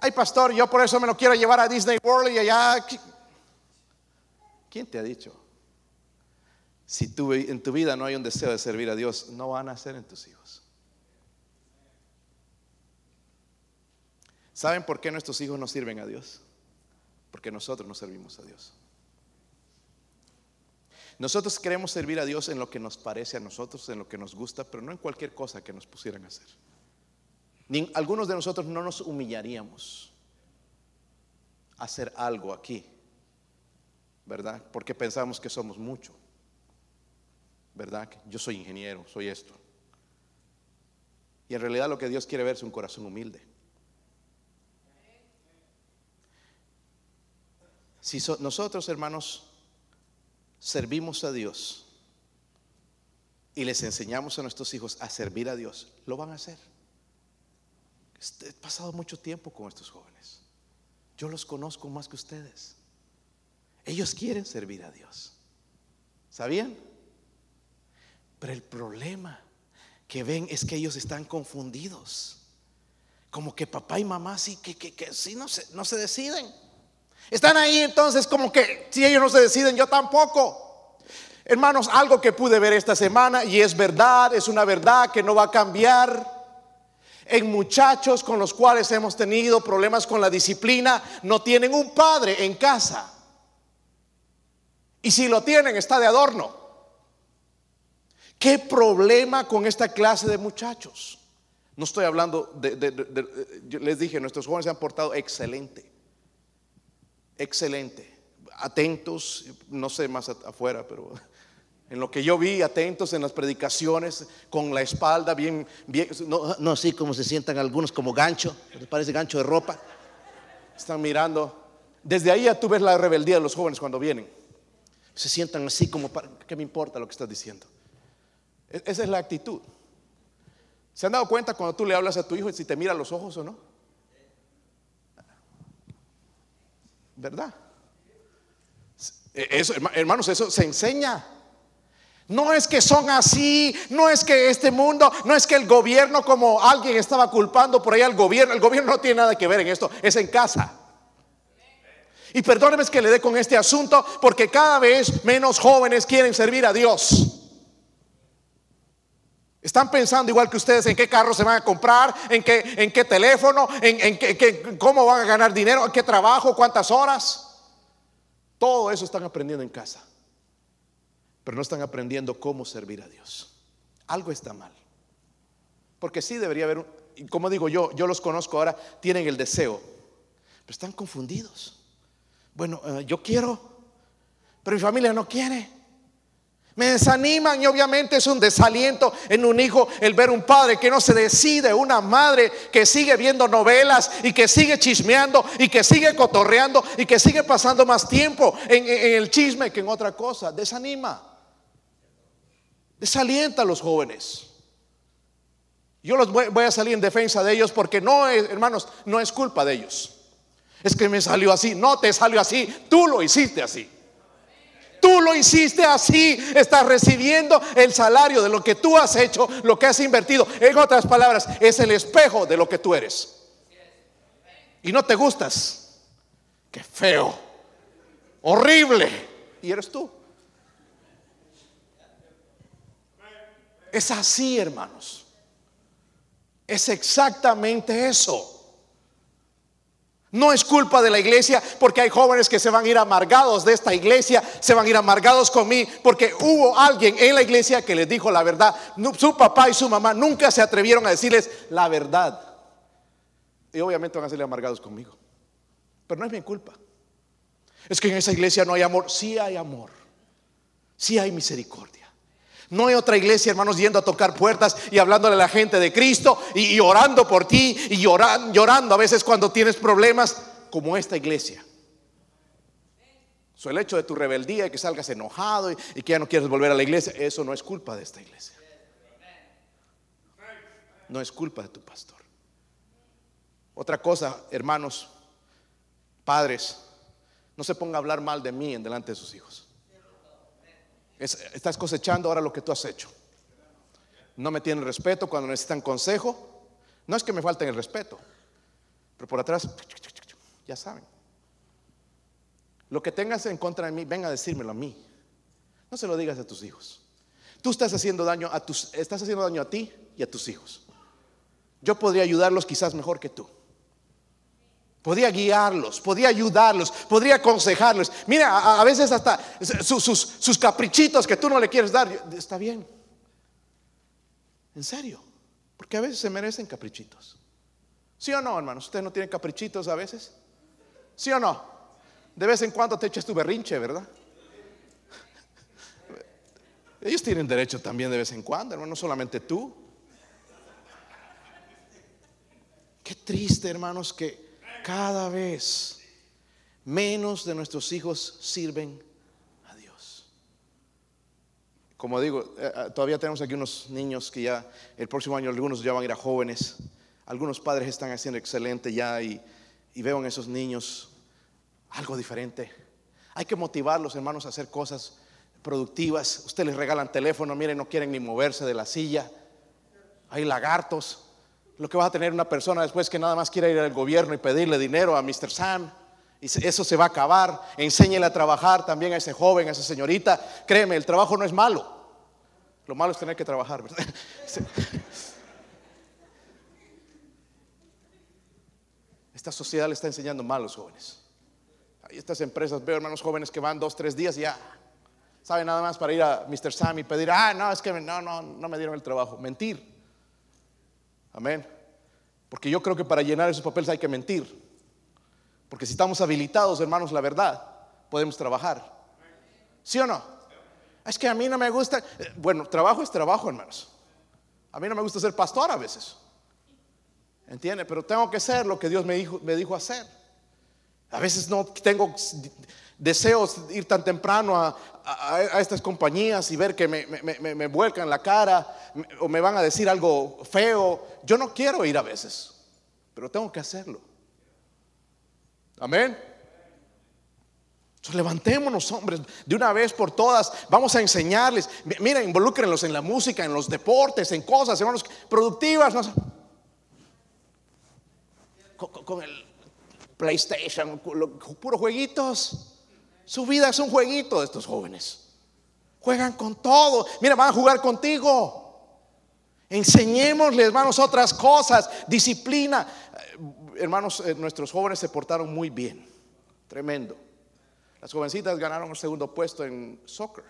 Ay, pastor, yo por eso me lo quiero llevar a Disney World y allá. ¿Quién te ha dicho? Si tú, en tu vida no hay un deseo de servir a Dios, no van a ser en tus hijos. ¿Saben por qué nuestros hijos no sirven a Dios? Porque nosotros no servimos a Dios. Nosotros queremos servir a Dios en lo que nos parece a nosotros, en lo que nos gusta, pero no en cualquier cosa que nos pusieran a hacer. Algunos de nosotros no nos humillaríamos a hacer algo aquí, ¿verdad? Porque pensamos que somos mucho, ¿verdad? Yo soy ingeniero, soy esto. Y en realidad lo que Dios quiere ver es un corazón humilde. Si nosotros, hermanos, servimos a Dios y les enseñamos a nuestros hijos a servir a Dios, lo van a hacer. He pasado mucho tiempo con estos jóvenes. Yo los conozco más que ustedes. Ellos quieren servir a Dios. ¿Sabían? Pero el problema que ven es que ellos están confundidos. Como que papá y mamá sí, que, que, sí no se, no se deciden. Están ahí entonces como que si ellos no se deciden, yo tampoco. Hermanos, algo que pude ver esta semana y es verdad, es una verdad que no va a cambiar. En muchachos con los cuales hemos tenido problemas con la disciplina, no tienen un padre en casa. Y si lo tienen, está de adorno. ¿Qué problema con esta clase de muchachos? No estoy hablando de, les dije, nuestros jóvenes se han portado excelente excelente. Atentos, no sé más afuera, pero en lo que yo vi, atentos en las predicaciones, con la espalda bien, bien no, no así como se sientan algunos como gancho, parece gancho de ropa. Están mirando. Desde ahí ya tú ves la rebeldía de los jóvenes cuando vienen. Se sientan así como, ¿qué me importa lo que estás diciendo? E-, esa es la actitud. ¿Se han dado cuenta cuando tú le hablas a tu hijo y si te mira los ojos o no? ¿Verdad? Eso, hermanos, eso se enseña. No es que son así, no es que este mundo, no es que el gobierno, como alguien estaba culpando por ahí al gobierno, el gobierno no tiene nada que ver en esto, es en casa. Y perdóneme que le dé con este asunto, porque cada vez menos jóvenes quieren servir a Dios. Están pensando igual que ustedes en qué carro se van a comprar, en qué, en qué teléfono, en, qué, cómo van a ganar dinero, en qué trabajo, cuántas horas. Todo eso están aprendiendo en casa. Pero no están aprendiendo cómo servir a Dios. Algo está mal. Porque sí debería haber, como digo yo, yo los conozco ahora, tienen el deseo, pero están confundidos. Bueno, eh, yo quiero, pero mi familia no quiere. Me desaniman y obviamente es un desaliento en un hijo el ver un padre que no se decide, una madre que sigue viendo novelas y que sigue chismeando y que sigue cotorreando y que sigue pasando más tiempo en, el chisme que en otra cosa. Desanima. Desalienta a los jóvenes. Yo los voy, a salir en defensa de ellos porque no es, hermanos, no es culpa de ellos. Es que me salió así. No te salió así. Tú lo hiciste así. Tú lo hiciste así, estás recibiendo el salario de lo que tú has hecho, lo que has invertido. En otras palabras, es el espejo de lo que tú eres. Y no te gustas. Qué feo. Horrible. Y eres tú. Es así, hermanos. Es exactamente eso. No es culpa de la iglesia porque hay jóvenes que se van a ir amargados de esta iglesia, se van a ir amargados con mí porque hubo alguien en la iglesia que les dijo la verdad. Su papá y su mamá nunca se atrevieron a decirles la verdad. Y obviamente van a salir amargados conmigo. Pero no es mi culpa. Es que en esa iglesia no hay amor. Sí hay amor. Sí hay misericordia. No hay otra iglesia, hermanos, yendo a tocar puertas y hablándole a la gente de Cristo y, orando por ti y llorando, llorando a veces cuando tienes problemas como esta iglesia. So, el hecho de tu rebeldía y que salgas enojado y, y que ya no quieres volver a la iglesia, eso no es culpa de esta iglesia. No es culpa de tu pastor. Otra cosa, hermanos, padres, no se ponga a hablar mal de mí en delante de sus hijos estás cosechando ahora lo que tú has hecho. No me tienen respeto cuando necesitan consejo. No es que me falten el respeto. Pero por atrás, ya saben. Lo que tengas en contra de mí, venga a decírmelo a mí. No se lo digas a tus hijos. Tú estás haciendo daño a tus, estás haciendo daño a ti y a tus hijos. Yo podría ayudarlos quizás mejor que tú. Podría guiarlos, podría ayudarlos, podría aconsejarlos. Mira, a, veces hasta sus, caprichitos que tú no le quieres dar, está bien. En serio, porque a veces se merecen caprichitos. ¿Sí o no, hermanos? ¿Usted no tiene caprichitos a veces? ¿Sí o no? De vez en cuando te echas tu berrinche, ¿verdad? Ellos tienen derecho también de vez en cuando, hermano, no solamente tú. Qué triste, hermanos, que cada vez menos de nuestros hijos sirven a Dios. Como digo, eh, eh, todavía tenemos aquí unos niños que ya el próximo año algunos ya van a ir a jóvenes. Algunos padres están haciendo excelente ya y, y veo en esos niños algo diferente. Hay que motivarlos, hermanos, a hacer cosas productivas. Ustedes les regalan teléfono, miren, no quieren ni moverse de la silla. Hay lagartos. Lo que va a tener una persona después que nada más quiere ir al gobierno y pedirle dinero a Mr. Sam. Y eso se va a acabar. Enséñele a trabajar también a ese joven, a esa señorita. Créeme, el trabajo no es malo. Lo malo es tener que trabajar. Esta sociedad le está enseñando mal a los jóvenes. Hay estas empresas, veo hermanos jóvenes que van dos, tres días y ya sabe nada más para ir a Mr. Sam y pedir, ah, no, es que no, no, no me dieron el trabajo. Mentir. Amén. Porque yo creo que para llenar esos papeles hay que mentir. Porque si estamos habilitados, hermanos, la verdad, podemos trabajar. ¿Sí o no? Es que a mí no me gusta. Eh, bueno, trabajo es trabajo, hermanos. A mí no me gusta ser pastor a veces. ¿Entiende? Pero tengo que ser lo que Dios me dijo, me dijo hacer. A veces no tengo deseos ir tan temprano a, estas compañías y ver que me, vuelcan la cara o me van a decir algo feo. Yo no quiero ir a veces, pero tengo que hacerlo. Amén. Entonces, levantémonos, hombres, de una vez por todas. Vamos a enseñarles. Mira, involúcrenlos en la música, en los deportes, en cosas, hermanos, productivas. con el PlayStation, puros jueguitos. Su vida es un jueguito de estos jóvenes. Juegan con todo. Mira, van a jugar contigo. Enseñémosles, hermanos, otras cosas. Disciplina. Eh, hermanos, eh, nuestros jóvenes se portaron muy bien. Tremendo. Las jovencitas ganaron el segundo puesto en soccer.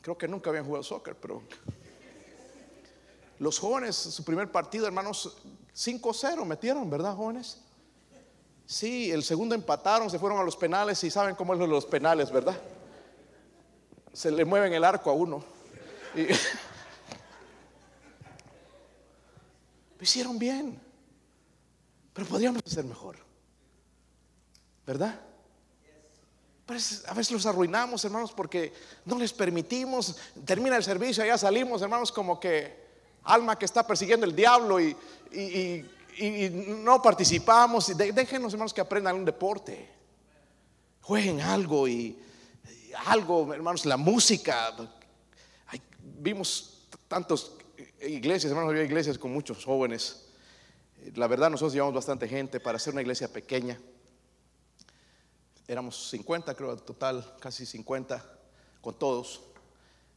Creo que nunca habían jugado soccer, pero los jóvenes, su primer partido, hermanos, 5-0 metieron, ¿verdad, jóvenes? Sí, el segundo empataron, se fueron a los penales y saben cómo es los penales, ¿verdad? Se le mueven el arco a uno. lo hicieron bien, pero podríamos hacer mejor, ¿verdad? a veces los arruinamos, hermanos, porque no les permitimos. Termina el servicio, ya salimos, hermanos, como que alma que está persiguiendo el diablo y no participamos. Déjenos, hermanos, que aprendan un deporte. Jueguen algo y, algo, hermanos, la música. vimos tantas iglesias, hermanos, había iglesias con muchos jóvenes. La verdad, nosotros llevamos bastante gente para hacer una iglesia pequeña. Éramos 50, creo, total, casi 50 con todos.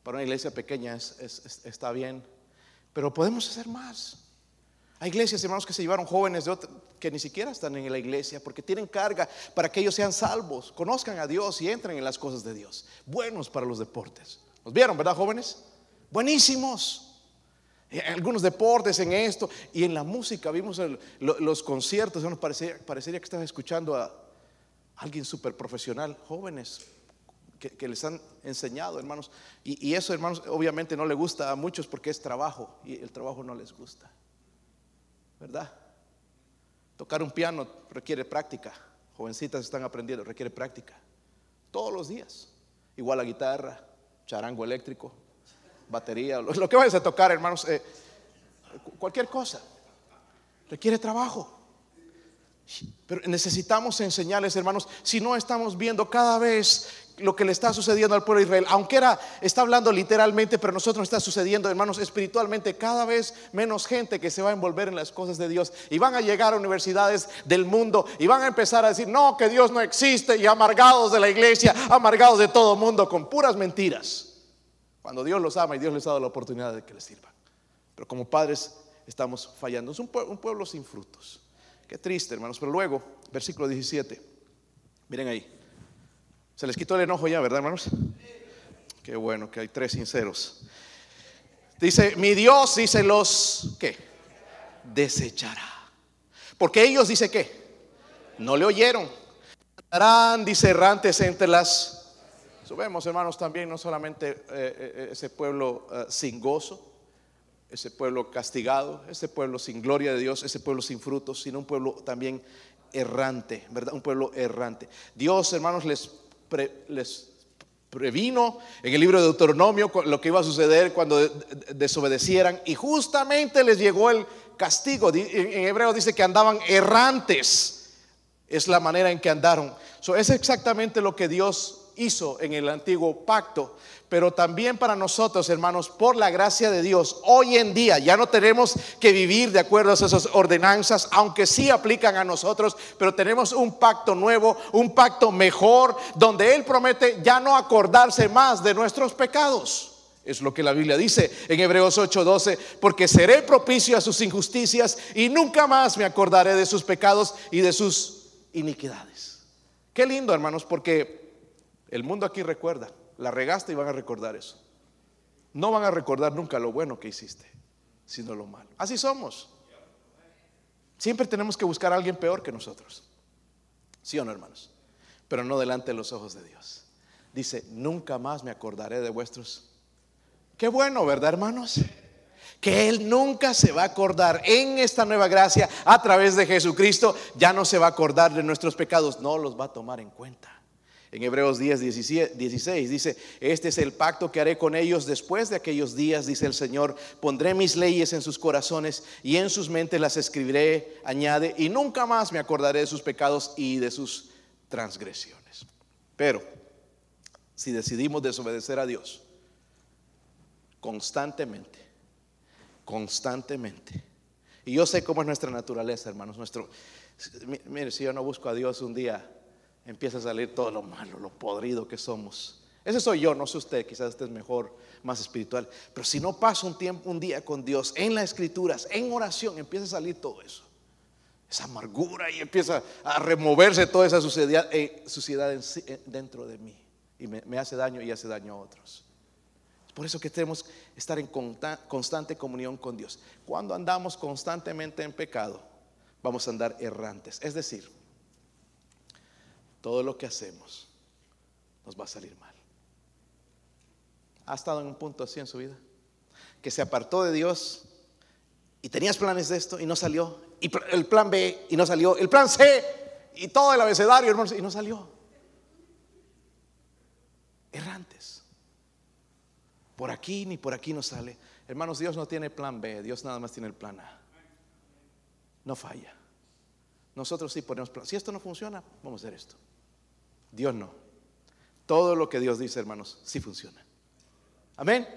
Para una iglesia pequeña está bien, pero podemos hacer más. Hay iglesias, hermanos, que se llevaron jóvenes de que ni siquiera están en la iglesia porque tienen carga para que ellos sean salvos, conozcan a Dios y entren en las cosas de Dios. Buenos para los deportes. ¿Los vieron, verdad, jóvenes? Buenísimos. Algunos deportes en esto y en la música. Vimos los conciertos. Nos parecería, que estaba escuchando a alguien súper profesional, jóvenes que, les han enseñado, hermanos. Y, y eso, hermanos, obviamente no le gusta a muchos porque es trabajo y el trabajo no les gusta. ¿Verdad? Tocar un piano requiere práctica. Jovencitas están aprendiendo, requiere práctica. Todos los días. Igual la guitarra, charango eléctrico, batería, lo, que vayas a tocar, hermanos, eh, cualquier cosa. Requiere trabajo. Pero necesitamos enseñarles, hermanos, si no estamos viendo cada vez lo que le está sucediendo al pueblo de Israel, aunque era, está hablando literalmente, pero nosotros está sucediendo, hermanos, espiritualmente, cada vez menos gente que se va a envolver en las cosas de Dios y van a llegar a universidades del mundo y van a empezar a decir, no, que Dios no existe y amargados de la iglesia, amargados de todo mundo, con puras mentiras, cuando Dios los ama y Dios les ha dado la oportunidad de que les sirvan. Pero como padres estamos fallando, es un pueblo, un pueblo sin frutos. Qué triste, hermanos, pero luego, versículo 17, miren ahí. Se les quitó el enojo ya, ¿verdad, hermanos? Qué bueno que hay tres sinceros. Dice, mi Dios dice los, ¿qué? Desechará. Porque ellos, dice ¿qué? No le oyeron. Andarán, dice, errantes entre las... Subemos, hermanos, también no solamente eh, eh, ese pueblo eh, sin gozo, ese pueblo castigado, ese pueblo sin gloria de Dios, ese pueblo sin frutos, sino un pueblo también errante, ¿verdad? Un pueblo errante. Dios, hermanos, les les previno en el libro de Deuteronomio lo que iba a suceder cuando desobedecieran y justamente les llegó el castigo. En hebreo dice que andaban errantes. Es la manera en que andaron. es exactamente lo que Dios hizo en el antiguo pacto pero también para nosotros, hermanos, por la gracia de Dios, hoy en día ya no tenemos que vivir de acuerdo a esas ordenanzas, aunque sí aplican a nosotros, pero tenemos un pacto nuevo, un pacto mejor, donde Él promete ya no acordarse más de nuestros pecados. Es lo que la Biblia dice en Hebreos 8:12, porque seré propicio a sus injusticias y nunca más me acordaré de sus pecados y de sus iniquidades. Qué lindo, hermanos, porque el mundo aquí recuerda la regaste y van a recordar eso. No van a recordar nunca lo bueno que hiciste, sino lo malo. Así somos. Siempre tenemos que buscar a alguien peor que nosotros. ¿Sí o no, hermanos? Pero no delante de los ojos de Dios. Dice, nunca más me acordaré de vuestros. Qué bueno, ¿verdad, hermanos? Que Él nunca se va a acordar en esta nueva gracia a través de Jesucristo. Ya no se va a acordar de nuestros pecados, no los va a tomar en cuenta. En Hebreos 10, 16 dice, este es el pacto que haré con ellos después de aquellos días, dice el Señor, pondré mis leyes en sus corazones y en sus mentes las escribiré, añade, y nunca más me acordaré de sus pecados y de sus transgresiones. Pero, si decidimos desobedecer a Dios constantemente, constantemente, y yo sé cómo es nuestra naturaleza, hermanos, nuestro, mire, si yo no busco a Dios un día, empieza a salir todo lo malo, lo podrido que somos. Ese soy yo, no sé usted, quizás usted es mejor, más espiritual. Pero si no paso un tiempo, un día con Dios, en las escrituras, en oración, empieza a salir todo eso. Esa amargura y empieza a removerse toda esa suciedad, eh, suciedad dentro de mí. Y me, me hace daño y hace daño a otros. Es por eso que tenemos que estar en constante comunión con Dios. Cuando andamos constantemente en pecado, vamos a andar errantes. Es decir, todo lo que hacemos nos va a salir mal. ¿Ha estado en un punto así en su vida? Que se apartó de Dios y tenías planes de esto y no salió. Y el plan B y no salió. El plan C y todo el abecedario, hermanos, y no salió. Errantes. Por aquí ni por aquí no sale. Hermanos, Dios no tiene plan B, Dios nada más tiene el plan A. No falla. Nosotros sí ponemos plan. Si esto no funciona, vamos a hacer esto. Dios no. Todo lo que Dios dice, hermanos, sí funciona. Amén.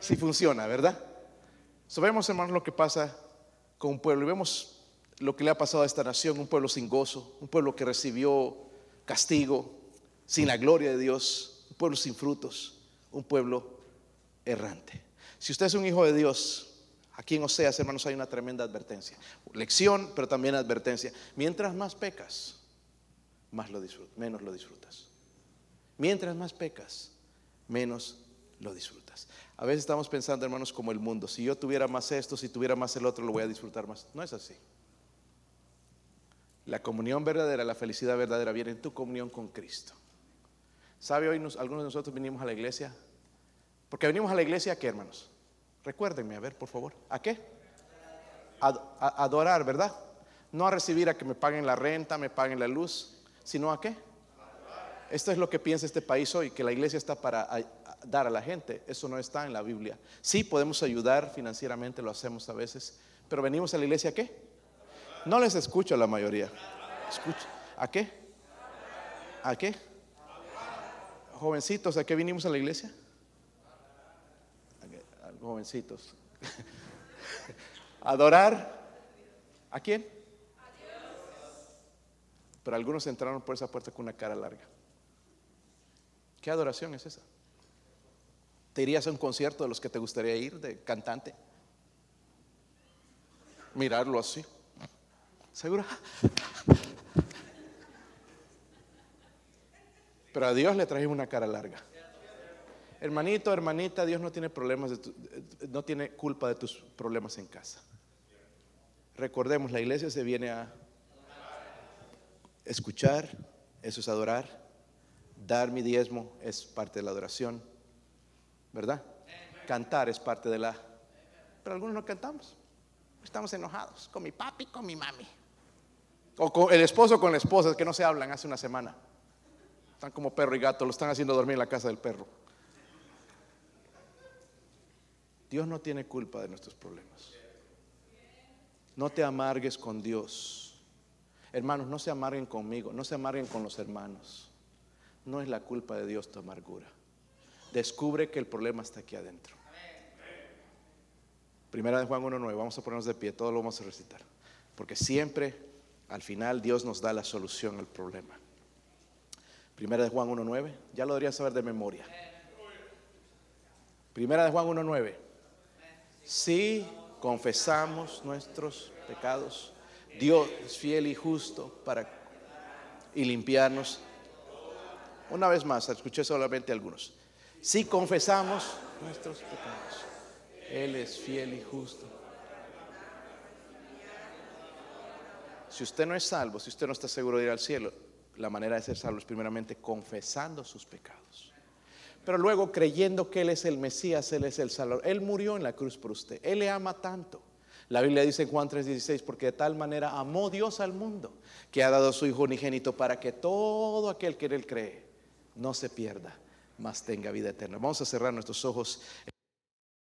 Sí funciona, ¿verdad? Sabemos, hermanos, lo que pasa con un pueblo y vemos lo que le ha pasado a esta nación, un pueblo sin gozo, un pueblo que recibió castigo, sin la gloria de Dios, un pueblo sin frutos, un pueblo errante. Si usted es un hijo de Dios, aquí en Oseas, hermanos, hay una tremenda advertencia. Lección, pero también advertencia. Mientras más pecas, más menos lo disfrutas. Mientras más pecas, menos lo disfrutas. A veces estamos pensando, hermanos, como el mundo. Si yo tuviera más esto, si tuviera más el otro, lo voy a disfrutar más. No es así. La comunión verdadera, la felicidad verdadera viene en tu comunión con Cristo. ¿Sabe hoy algunos de nosotros vinimos a la iglesia? Porque venimos a la iglesia qué, hermanos? Recuérdenme, a ver, por favor. ¿A qué? a adorar, ¿verdad? No a recibir a que me paguen la renta, me paguen la luz, sino a qué? Esto es lo que piensa este país hoy, que la iglesia está para dar a la gente. Eso no está en la Biblia. Sí podemos ayudar financieramente, lo hacemos a veces, pero venimos a la iglesia a qué? No les escucho a la mayoría. Escucha, ¿a qué? ¿A qué? Jovencitos, ¿a qué vinimos a la iglesia? Jovencitos. Adorar. ¿A quién? Pero algunos entraron por esa puerta con una cara larga. ¿Qué adoración es esa? ¿Te irías a un concierto de los que te gustaría ir, de cantante? Mirarlo así. ¿Seguro? Pero a Dios le trajimos una cara larga. Hermanito, hermanita, Dios no tiene problemas, no tiene culpa de tus problemas en casa. Recordemos, la iglesia se viene a escuchar, eso es adorar. Dar mi diezmo es parte de la adoración, ¿verdad? Cantar es parte de la... Pero algunos no cantamos. Estamos enojados con mi papi, con mi mami. O con el esposo con la esposa, que no se hablan hace una semana. Están como perro y gato, lo están haciendo dormir en la casa del perro. Dios no tiene culpa de nuestros problemas. No te amargues con Dios. Hermanos, no se amarguen conmigo, no se amarguen con los hermanos. No es la culpa de Dios tu amargura. Descubre que el problema está aquí adentro. Primera de Juan 1.9, vamos a ponernos de pie, todo lo vamos a recitar. Porque siempre, al final, Dios nos da la solución al problema. Primera de Juan 1.9, ya lo deberías saber de memoria. Primera de Juan 1.9. Si confesamos nuestros pecados, Dios es fiel y justo para y limpiarnos. Una vez más, escuché solamente algunos. Si confesamos nuestros pecados, Él es fiel y justo. Si usted no es salvo, si usted no está seguro de ir al cielo, la manera de ser salvo es primeramente confesando sus pecados. Pero luego creyendo que Él es el Mesías, Él es el Salvador. Él murió en la cruz por usted. Él le ama tanto. La Biblia dice en Juan 3:16, porque de tal manera amó Dios al mundo, que ha dado a su Hijo unigénito para que todo aquel que en Él cree no se pierda, mas tenga vida eterna. Vamos a cerrar nuestros ojos.